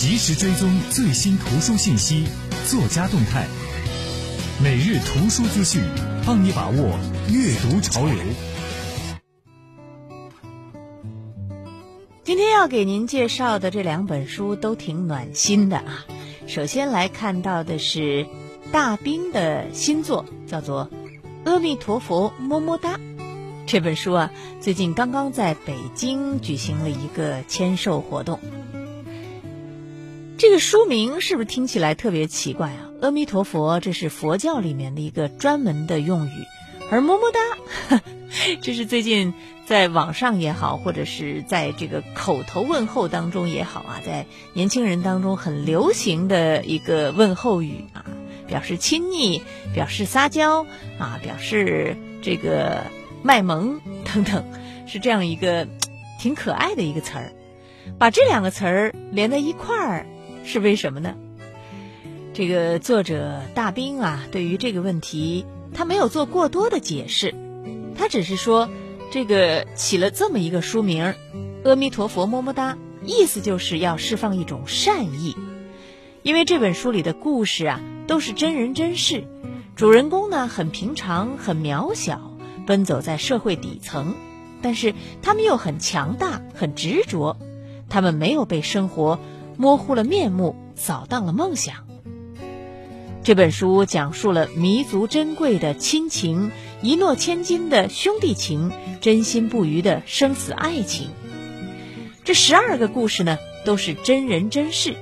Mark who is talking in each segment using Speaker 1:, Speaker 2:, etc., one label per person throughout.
Speaker 1: 及时追踪最新图书信息、作家动态，每日图书资讯，帮你把握阅读潮流。
Speaker 2: 今天要给您介绍的这两本书都挺暖心的啊。首先来看到的是大兵的新作，叫做《阿弥陀佛么么哒》。这本书啊，最近刚刚在北京举行了一个签售活动。这个书名是不是听起来特别奇怪啊？阿弥陀佛，这是佛教里面的一个专门的用语，而么么哒，这是最近在网上也好，或者是在这个口头问候当中也好啊，在年轻人当中很流行的一个问候语啊，表示亲昵，表示撒娇啊，表示这个。卖萌等等，是这样一个挺可爱的一个词儿。把这两个词儿连在一块儿，是为什么呢？这个作者大兵啊，对于这个问题，他没有做过多的解释，他只是说，这个起了这么一个书名“阿弥陀佛么么哒”，意思就是要释放一种善意。因为这本书里的故事啊，都是真人真事，主人公呢很平常，很渺小。奔走在社会底层，但是他们又很强大、很执着。他们没有被生活模糊了面目、扫荡了梦想。这本书讲述了弥足珍贵的亲情、一诺千金的兄弟情、真心不渝的生死爱情。这十二个故事呢，都是真人真事。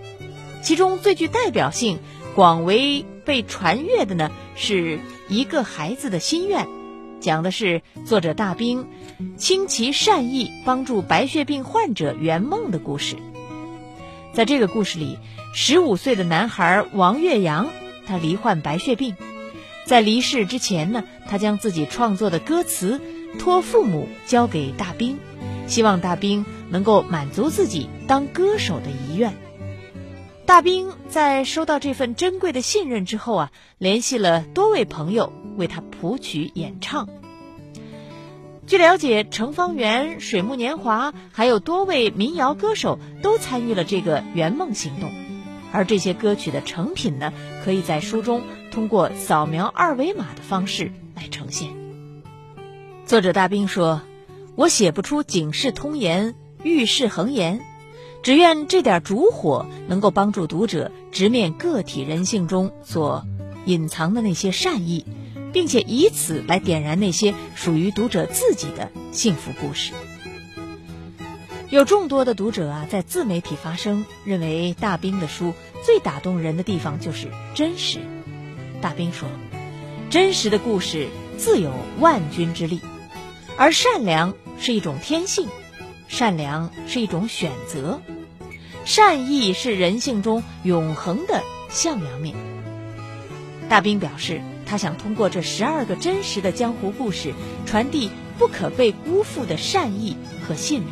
Speaker 2: 其中最具代表性、广为被传阅的呢，是一个孩子的心愿。讲的是作者大兵倾其善意帮助白血病患者圆梦的故事。在这个故事里，十五岁的男孩王岳阳，他罹患白血病，在离世之前呢，他将自己创作的歌词托父母交给大兵，希望大兵能够满足自己当歌手的遗愿。大兵在收到这份珍贵的信任之后啊，联系了多位朋友为他谱曲演唱。据了解，程方圆、水木年华还有多位民谣歌手都参与了这个圆梦行动。而这些歌曲的成品呢，可以在书中通过扫描二维码的方式来呈现。作者大兵说：“我写不出警世通言、预示恒言。”只愿这点烛火能够帮助读者直面个体人性中所隐藏的那些善意，并且以此来点燃那些属于读者自己的幸福故事。有众多的读者啊，在自媒体发声，认为大兵的书最打动人的地方就是真实。大兵说：“真实的故事自有万钧之力，而善良是一种天性，善良是一种选择。”善意是人性中永恒的向阳面。大兵表示，他想通过这十二个真实的江湖故事，传递不可被辜负的善意和信任。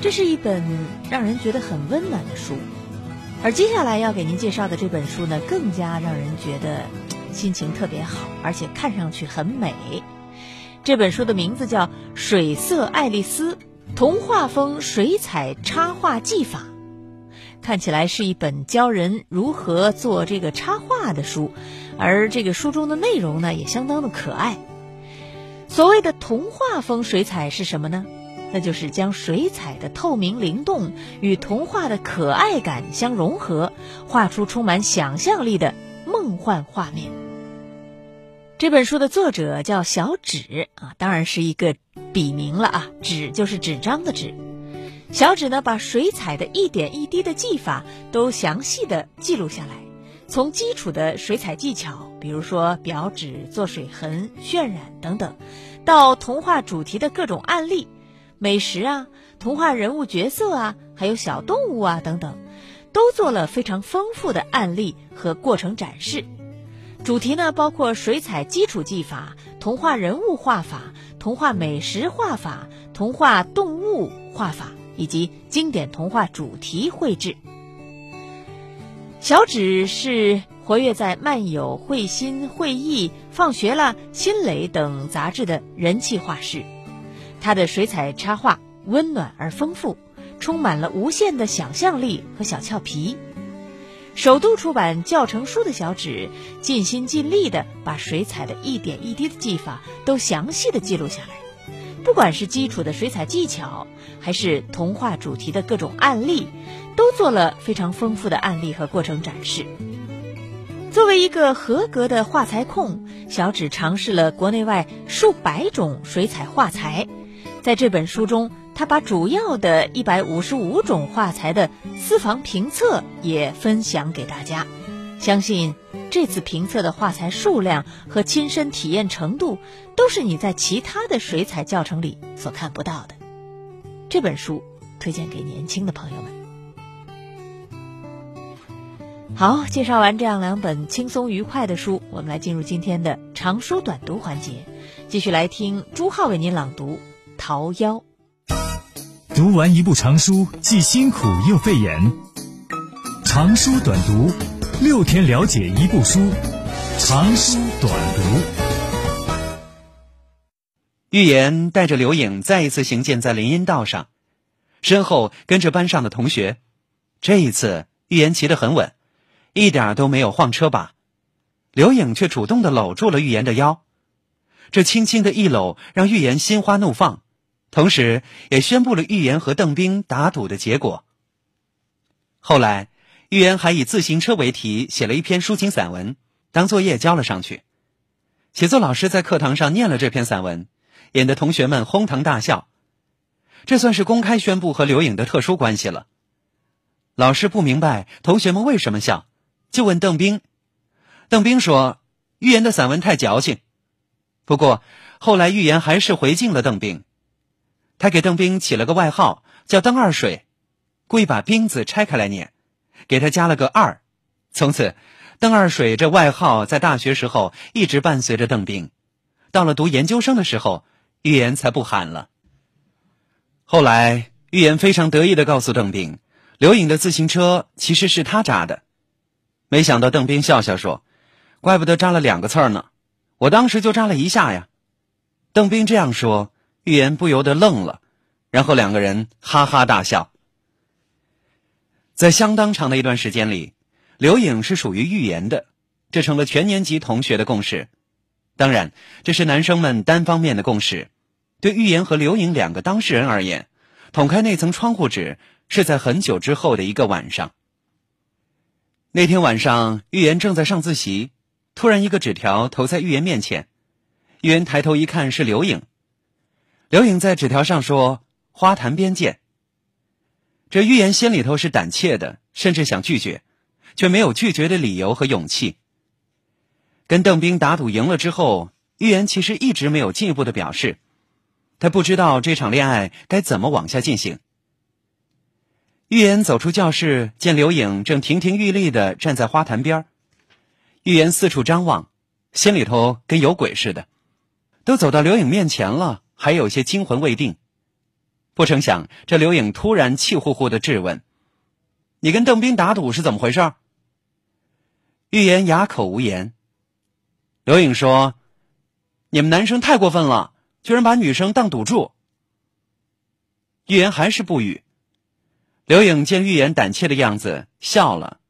Speaker 2: 这是一本让人觉得很温暖的书，而接下来要给您介绍的这本书呢，更加让人觉得心情特别好，而且看上去很美。这本书的名字叫《水色爱丽丝》。童话风水彩插画技法，看起来是一本教人如何做这个插画的书，而这个书中的内容呢，也相当的可爱。所谓的童话风水彩是什么呢？那就是将水彩的透明灵动与童话的可爱感相融合，画出充满想象力的梦幻画面。这本书的作者叫小纸啊，当然是一个。笔名了啊，纸就是纸张的纸。小纸呢，把水彩的一点一滴的技法都详细的记录下来，从基础的水彩技巧，比如说裱纸、做水痕、渲染等等，到童话主题的各种案例、美食啊、童话人物角色啊，还有小动物啊等等，都做了非常丰富的案例和过程展示。主题呢，包括水彩基础技法、童话人物画法。童话美食画法、童话动物画法以及经典童话主题绘制。小指是活跃在漫友、绘心、绘意、放学了、新蕾等杂志的人气画师。他的水彩插画温暖而丰富，充满了无限的想象力和小俏皮。首度出版教程书的小纸，尽心尽力地把水彩的一点一滴的技法都详细的记录下来。不管是基础的水彩技巧，还是童话主题的各种案例，都做了非常丰富的案例和过程展示。作为一个合格的画材控，小指尝试了国内外数百种水彩画材。在这本书中，他把主要的一百五十五种画材的私房评测也分享给大家。相信这次评测的画材数量和亲身体验程度，都是你在其他的水彩教程里所看不到的。这本书推荐给年轻的朋友们。好，介绍完这样两本轻松愉快的书，我们来进入今天的长书短读环节，继续来听朱浩为您朗读《桃夭》。
Speaker 1: 读完一部长书，既辛苦又费眼。长书短读，六天了解一部书。长书短读。
Speaker 3: 预言带着刘颖再一次行进在林荫道上，身后跟着班上的同学。这一次，预言骑得很稳。一点都没有晃车把，刘颖却主动的搂住了预言的腰，这轻轻的一搂让预言心花怒放，同时也宣布了预言和邓冰打赌的结果。后来，预言还以自行车为题写了一篇抒情散文，当作业交了上去。写作老师在课堂上念了这篇散文，引得同学们哄堂大笑，这算是公开宣布和刘颖的特殊关系了。老师不明白同学们为什么笑。就问邓冰，邓冰说：“预言的散文太矫情。”不过后来预言还是回敬了邓冰，他给邓冰起了个外号叫“邓二水”，故意把“冰”字拆开来念，给他加了个“二”。从此，“邓二水”这外号在大学时候一直伴随着邓冰，到了读研究生的时候，预言才不喊了。后来，预言非常得意的告诉邓冰，刘颖的自行车其实是他扎的。没想到邓冰笑笑说：“怪不得扎了两个刺儿呢，我当时就扎了一下呀。”邓冰这样说，预言不由得愣了，然后两个人哈哈大笑。在相当长的一段时间里，刘颖是属于预言的，这成了全年级同学的共识。当然，这是男生们单方面的共识。对预言和刘颖两个当事人而言，捅开那层窗户纸是在很久之后的一个晚上。那天晚上，预言正在上自习，突然一个纸条投在预言面前。预言抬头一看，是刘颖。刘颖在纸条上说：“花坛边见。”这预言心里头是胆怯的，甚至想拒绝，却没有拒绝的理由和勇气。跟邓冰打赌赢了之后，预言其实一直没有进一步的表示，他不知道这场恋爱该怎么往下进行。预言走出教室，见刘颖正亭亭玉立的站在花坛边预言四处张望，心里头跟有鬼似的。都走到刘颖面前了，还有些惊魂未定。不成想，这刘颖突然气呼呼的质问：“你跟邓斌打赌是怎么回事？”预言哑口无言。刘颖说：“你们男生太过分了，居然把女生当赌注。”预言还是不语。刘颖见预言胆怯的样子，笑了，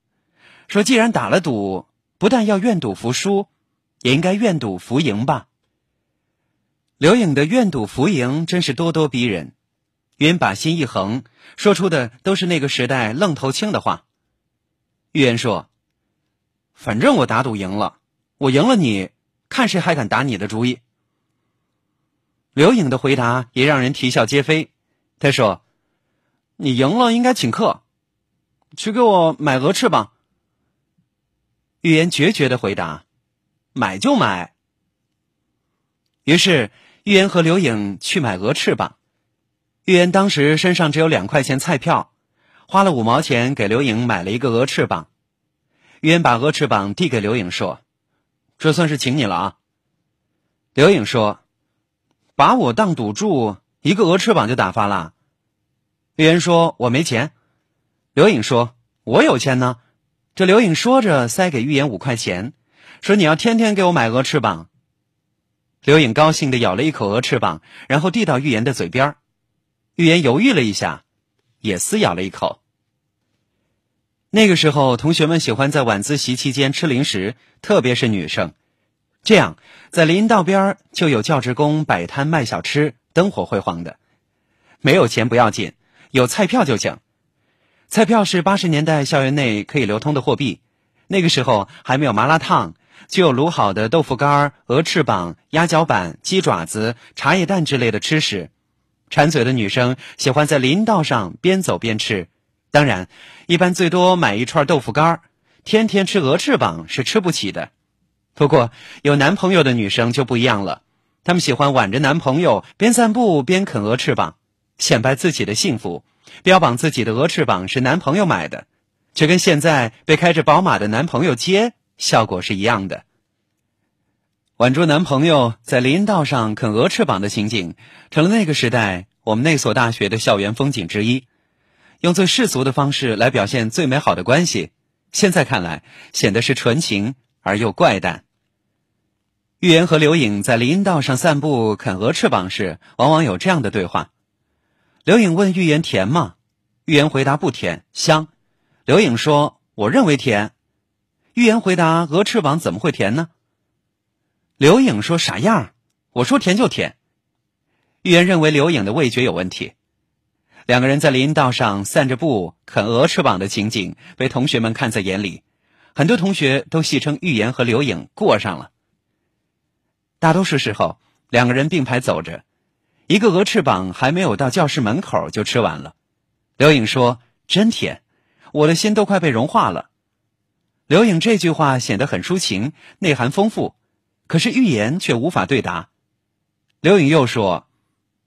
Speaker 3: 说：“既然打了赌，不但要愿赌服输，也应该愿赌服赢吧。”刘颖的愿赌服赢真是咄咄逼人。预言把心一横，说出的都是那个时代愣头青的话。预言说：“反正我打赌赢了，我赢了你，看谁还敢打你的主意。”刘颖的回答也让人啼笑皆非。他说。你赢了，应该请客，去给我买鹅翅膀。预言决绝的回答：“买就买。”于是预言和刘颖去买鹅翅膀。预言当时身上只有两块钱菜票，花了五毛钱给刘颖买了一个鹅翅膀。预言把鹅翅膀递给刘颖说：“这算是请你了。啊。”刘颖说：“把我当赌注，一个鹅翅膀就打发了。”玉言说：“我没钱。”刘颖说：“我有钱呢。”这刘颖说着，塞给预言五块钱，说：“你要天天给我买鹅翅膀。”刘颖高兴的咬了一口鹅翅膀，然后递到预言的嘴边玉言犹豫了一下，也撕咬了一口。那个时候，同学们喜欢在晚自习期间吃零食，特别是女生。这样，在林荫道边就有教职工摆摊卖小吃，灯火辉煌的。没有钱不要紧，有菜票就行。菜票是八十年代校园内可以流通的货币。那个时候还没有麻辣烫，就有卤好的豆腐干、鹅翅膀、鸭脚板、鸡爪子、茶叶蛋之类的吃食。馋嘴的女生喜欢在林道上边走边吃。当然，一般最多买一串豆腐干儿，天天吃鹅翅膀是吃不起的。不过有男朋友的女生就不一样了，她们喜欢挽着男朋友边散步边啃鹅翅膀，显摆自己的幸福，标榜自己的鹅翅膀是男朋友买的，这跟现在被开着宝马的男朋友接效果是一样的。挽住男朋友在林荫道上啃鹅翅膀的情景，成了那个时代我们那所大学的校园风景之一。用最世俗的方式来表现最美好的关系，现在看来显得是纯情而又怪诞。玉言和刘颖在林荫道上散步啃鹅翅膀时，往往有这样的对话：刘颖问玉言甜吗？玉言回答不甜，香。刘颖说：“我认为甜。”玉言回答：“鹅翅膀怎么会甜呢？”刘颖说：“傻样，我说甜就甜。”玉言认为刘颖的味觉有问题。两个人在林荫道上散着步啃鹅翅膀的情景被同学们看在眼里，很多同学都戏称玉言和刘颖过上了。大多数时候，两个人并排走着，一个鹅翅膀还没有到教室门口就吃完了。刘颖说：“真甜，我的心都快被融化了。”刘颖这句话显得很抒情，内涵丰富，可是预言却无法对答。刘颖又说：“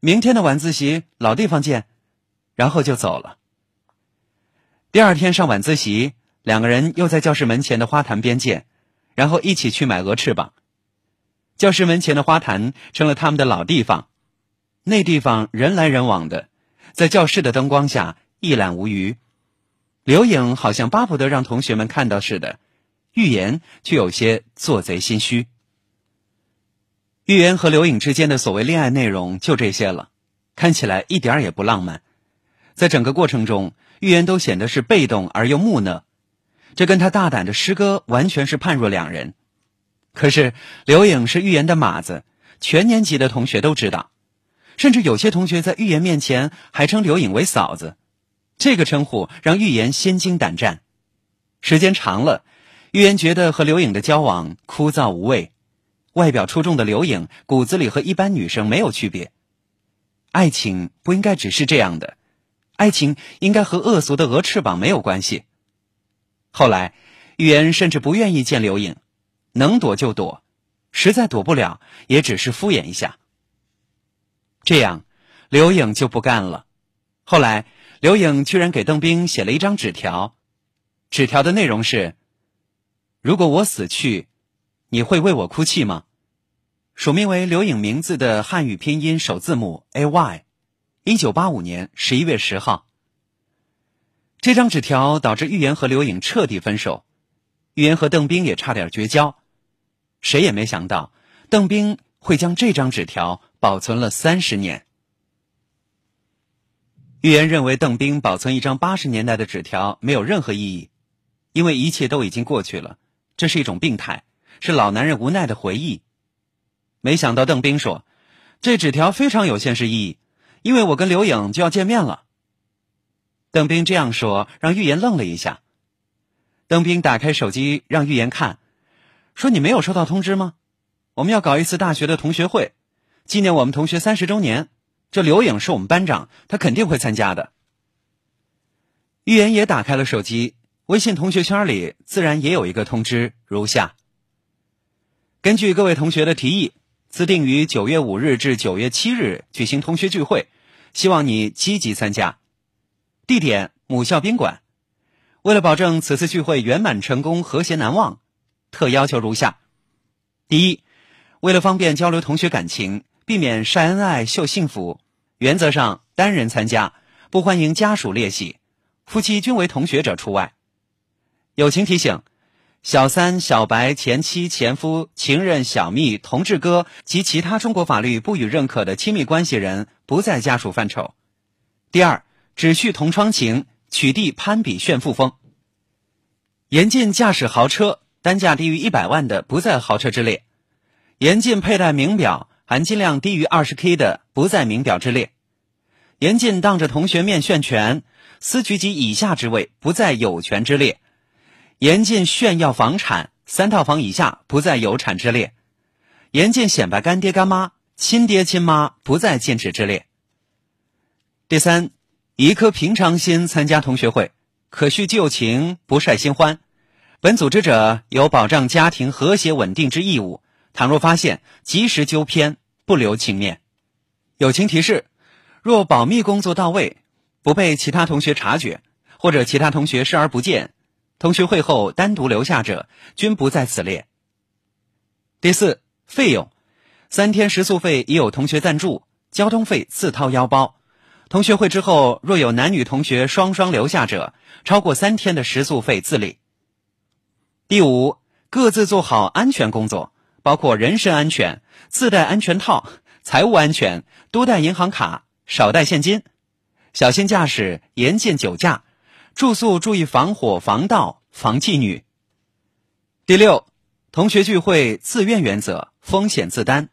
Speaker 3: 明天的晚自习老地方见。”然后就走了。第二天上晚自习，两个人又在教室门前的花坛边见，然后一起去买鹅翅膀。教室门前的花坛成了他们的老地方，那地方人来人往的，在教室的灯光下一览无余。刘颖好像巴不得让同学们看到似的，预言却有些做贼心虚。玉言和刘颖之间的所谓恋爱内容就这些了，看起来一点也不浪漫。在整个过程中，玉言都显得是被动而又木讷，这跟他大胆的诗歌完全是判若两人。可是刘颖是玉言的马子，全年级的同学都知道，甚至有些同学在玉言面前还称刘颖为嫂子，这个称呼让玉言心惊胆战。时间长了，玉言觉得和刘颖的交往枯燥无味，外表出众的刘颖骨子里和一般女生没有区别。爱情不应该只是这样的。爱情应该和恶俗的鹅翅膀没有关系。后来，玉言甚至不愿意见刘颖，能躲就躲，实在躲不了，也只是敷衍一下。这样，刘颖就不干了。后来，刘颖居然给邓冰写了一张纸条，纸条的内容是：“如果我死去，你会为我哭泣吗？”署名为刘颖名字的汉语拼音首字母 A Y。一九八五年十一月十号，这张纸条导致玉言和刘颖彻底分手，玉言和邓冰也差点绝交。谁也没想到，邓冰会将这张纸条保存了三十年。玉言认为邓冰保存一张八十年代的纸条没有任何意义，因为一切都已经过去了，这是一种病态，是老男人无奈的回忆。没想到邓冰说，这纸条非常有现实意义。因为我跟刘颖就要见面了。邓斌这样说，让玉言愣了一下。邓斌打开手机让玉言看，说：“你没有收到通知吗？我们要搞一次大学的同学会，纪念我们同学三十周年。这刘颖是我们班长，他肯定会参加的。”玉言也打开了手机，微信同学圈里自然也有一个通知，如下：根据各位同学的提议。自定于九月五日至九月七日举行同学聚会，希望你积极参加。地点：母校宾馆。为了保证此次聚会圆满成功、和谐难忘，特要求如下：第一，为了方便交流同学感情，避免晒恩爱秀幸福，原则上单人参加，不欢迎家属列席，夫妻均为同学者除外。友情提醒。小三、小白、前妻、前夫、情人、小蜜、同志哥及其他中国法律不予认可的亲密关系人不在家属范畴。第二，只续同窗情，取缔攀比炫富风。严禁驾驶豪车，单价低于一百万的不在豪车之列；严禁佩戴名表，含金量低于二十 K 的不在名表之列；严禁当着同学面炫权，司局级以下职位不在有权之列；严禁炫耀房产，三套房以下不在有产之列；严禁显摆干爹干妈，亲爹亲妈不在禁止之列。第三，以一颗平常心参加同学会。可叙旧情，不晒新欢。本组织者有保障家庭和谐稳定之义务。倘若发现，及时纠偏，不留情面。友情提示：若保密工作到位，不被其他同学察觉，或者其他同学视而不见，同学会后单独留下者，均不在此列。第四，费用：三天食宿费已有同学赞助，交通费自掏腰包。同学会之后，若有男女同学双双留下者，超过三天的食宿费自理。第五，各自做好安全工作，包括人身安全、自带安全套、财务安全，多带银行卡，少带现金，小心驾驶，严禁酒驾，住宿注意防火、防盗、防妓女。第六，同学聚会自愿原则，风险自担。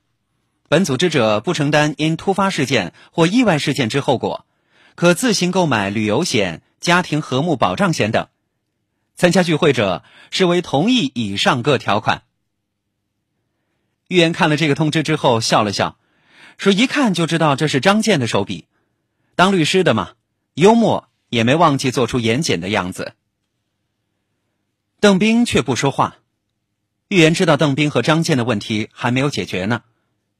Speaker 3: 本组织者不承担因突发事件或意外事件之后果，可自行购买旅游险、家庭和睦保障险等。参加聚会者视为同意以上各条款。预言看了这个通知之后笑了笑，说：“一看就知道这是张健的手笔。当律师的嘛，幽默也没忘记做出严谨的样子。”邓斌却不说话。预言知道邓斌和张健的问题还没有解决呢。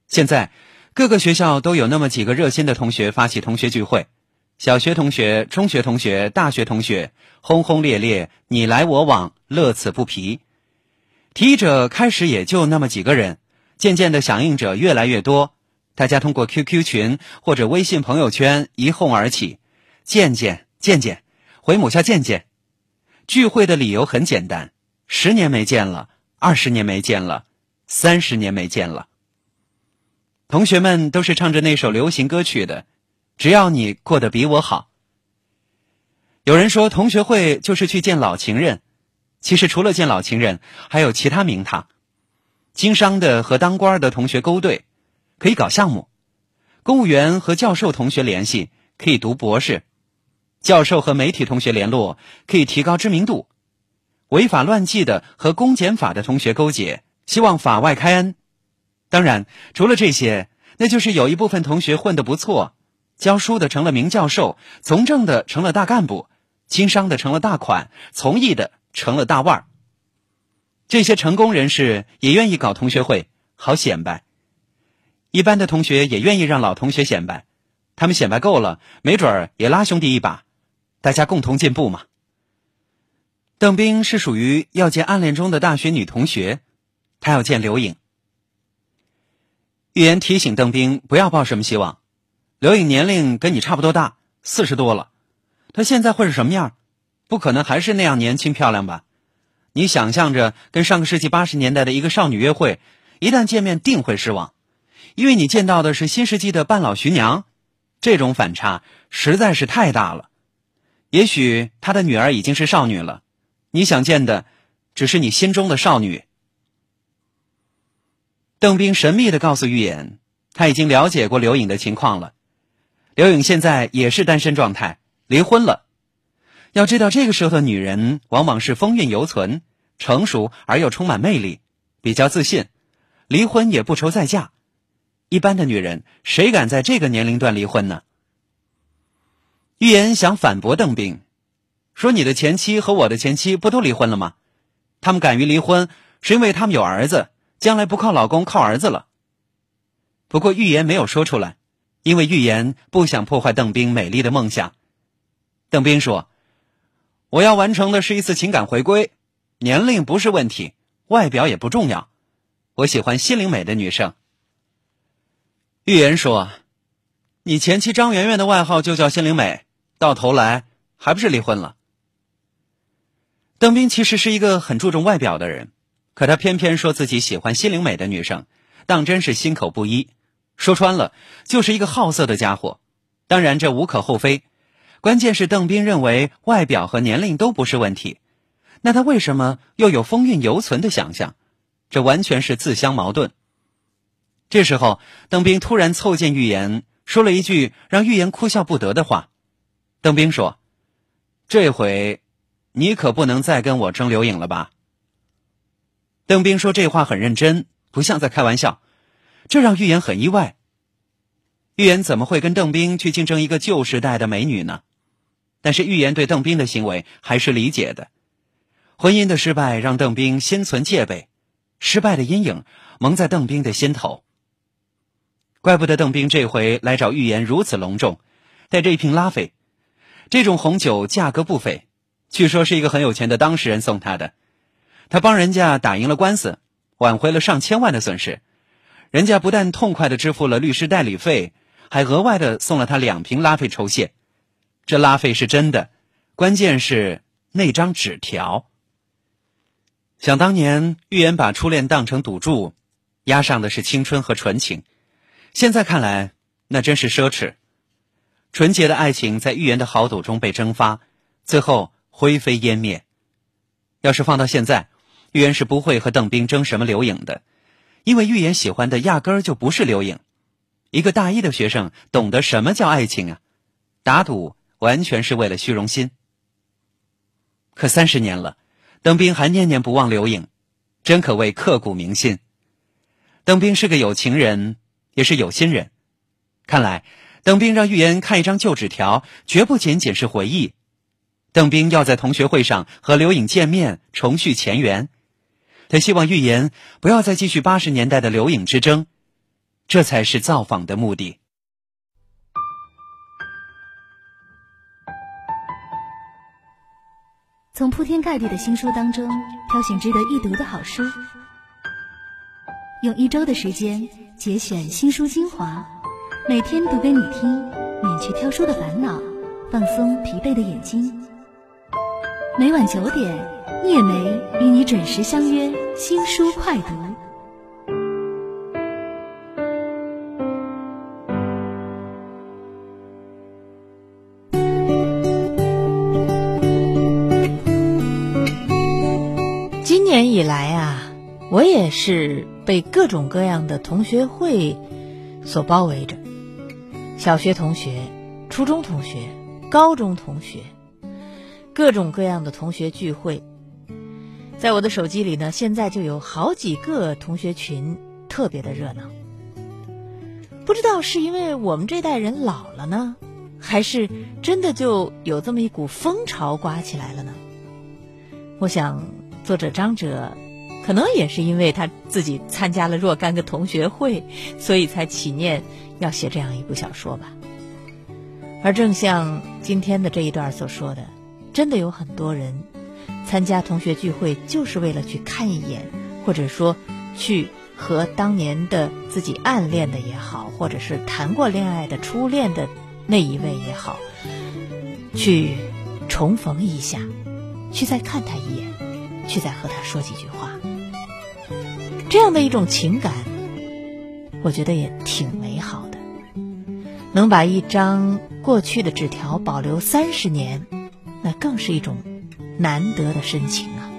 Speaker 3: 现在，各个学校都有那么几个热心的同学发起同学聚会，小学同学、中学同学、大学同学，轰轰烈烈，你来我往，乐此不疲。提议者开始也就那么几个人，渐渐的响应者越来越多，大家通过 QQ 群或者微信朋友圈一哄而起，渐渐见见，回母校见见。聚会的理由很简单：十年没见了，二十年没见了，三十年没见了。同学们都是唱着那首流行歌曲的，只要你过得比我好。有人说同学会就是去见老情人，其实除了见老情人，还有其他名堂。经商的和当官的同学勾兑，可以搞项目；公务员和教授同学联系，可以读博士；教授和媒体同学联络，可以提高知名度；违法乱纪的和公检法的同学勾结，希望法外开恩。当然，除了这些，那就是有一部分同学混得不错，教书的成了名教授，从政的成了大干部，经商的成了大款，从艺的成了大腕儿。这些成功人士也愿意搞同学会，好显摆。一般的同学也愿意让老同学显摆，他们显摆够了，没准儿也拉兄弟一把，大家共同进步嘛。邓斌是属于要见暗恋中的大学女同学，他要见刘颖。预言提醒邓斌不要抱什么希望。刘颖年龄跟你差不多大，四十多了，她现在会是什么样？不可能还是那样年轻漂亮吧？你想象着跟上个世纪八十年代的一个少女约会，一旦见面定会失望，因为你见到的是新世纪的半老徐娘，这种反差实在是太大了。也许他的女儿已经是少女了，你想见的只是你心中的少女。邓斌神秘的告诉玉言，他已经了解过刘颖的情况了。刘颖现在也是单身状态，离婚了。要知道，这个时候的女人往往是风韵犹存，成熟而又充满魅力，比较自信，离婚也不愁再嫁。一般的女人，谁敢在这个年龄段离婚呢？预言想反驳邓斌，说：“你的前妻和我的前妻不都离婚了吗？他们敢于离婚，是因为他们有儿子。”将来不靠老公，靠儿子了。不过预言没有说出来，因为预言不想破坏邓斌美丽的梦想。邓斌说：“我要完成的是一次情感回归，年龄不是问题，外表也不重要，我喜欢心灵美的女生。”预言说：“你前妻张媛媛的外号就叫心灵美，到头来还不是离婚了？”邓斌其实是一个很注重外表的人。可他偏偏说自己喜欢心灵美的女生，当真是心口不一。说穿了，就是一个好色的家伙。当然这无可厚非，关键是邓斌认为外表和年龄都不是问题，那他为什么又有风韵犹存的想象？这完全是自相矛盾。这时候，邓斌突然凑近玉言，说了一句让玉言哭笑不得的话。邓斌说：“这回，你可不能再跟我争刘颖了吧？”邓斌说这话很认真，不像在开玩笑，这让玉言很意外。玉言怎么会跟邓斌去竞争一个旧时代的美女呢？但是玉言对邓斌的行为还是理解的。婚姻的失败让邓斌心存戒备，失败的阴影蒙在邓斌的心头。怪不得邓斌这回来找玉言如此隆重，带着一瓶拉菲，这种红酒价格不菲，据说是一个很有钱的当事人送他的。他帮人家打赢了官司，挽回了上千万的损失，人家不但痛快的支付了律师代理费。还额外的送了他两瓶拉菲酬谢，这拉菲是真的，关键是那张纸条。想当年，预言把初恋当成赌注，押上的是青春和纯情，现在看来，那真是奢侈。纯洁的爱情在预言的豪赌中被蒸发，最后灰飞烟灭。要是放到现在，预言是不会和邓斌争什么刘颖的，因为预言喜欢的压根儿就不是刘颖。一个大一的学生懂得什么叫爱情啊？打赌完全是为了虚荣心。可三十年了，邓斌还念念不忘刘颖，真可谓刻骨铭心。邓斌是个有情人，也是有心人。看来，邓斌让玉言看一张旧纸条，绝不仅仅是回忆。邓斌要在同学会上和刘颖见面，重续前缘。他希望玉言不要再继续八十年代的刘颖之争。这才是造访的目的。
Speaker 4: 从铺天盖地的新书当中挑选值得一读的好书，用一周的时间节选新书精华，每天读给你听，免去挑书的烦恼，放松疲惫的眼睛。每晚九点，叶梅与你准时相约新书快读。
Speaker 2: 今年以来啊，我也是被各种各样的同学会所包围着。小学同学、初中同学、高中同学，各种各样的同学聚会，在我的手机里呢，现在就有好几个同学群，特别的热闹。不知道是因为我们这代人老了呢，还是真的就有这么一股风潮刮起来了呢？我想。作者张哲，可能也是因为他自己参加了若干个同学会，所以才起念要写这样一部小说吧。而正像今天的这一段所说的，真的有很多人参加同学聚会，就是为了去看一眼，或者说去和当年的自己暗恋的也好，或者是谈过恋爱的初恋的那一位也好，去重逢一下，去再看他一眼。去再和他说几句话，这样的一种情感，我觉得也挺美好的。能把一张过去的纸条保留三十年，那更是一种难得的深情啊！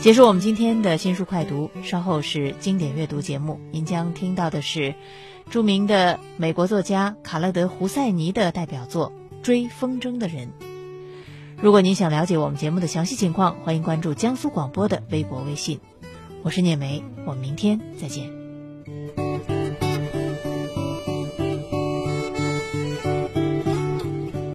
Speaker 2: 结束我们今天的新书快读，稍后是经典阅读节目，您将听到的是著名的美国作家卡勒德·胡塞尼的代表作《追风筝的人》。如果您想了解我们节目的详细情况，欢迎关注江苏广播的微博、微信。我是聂梅，我们明天再见。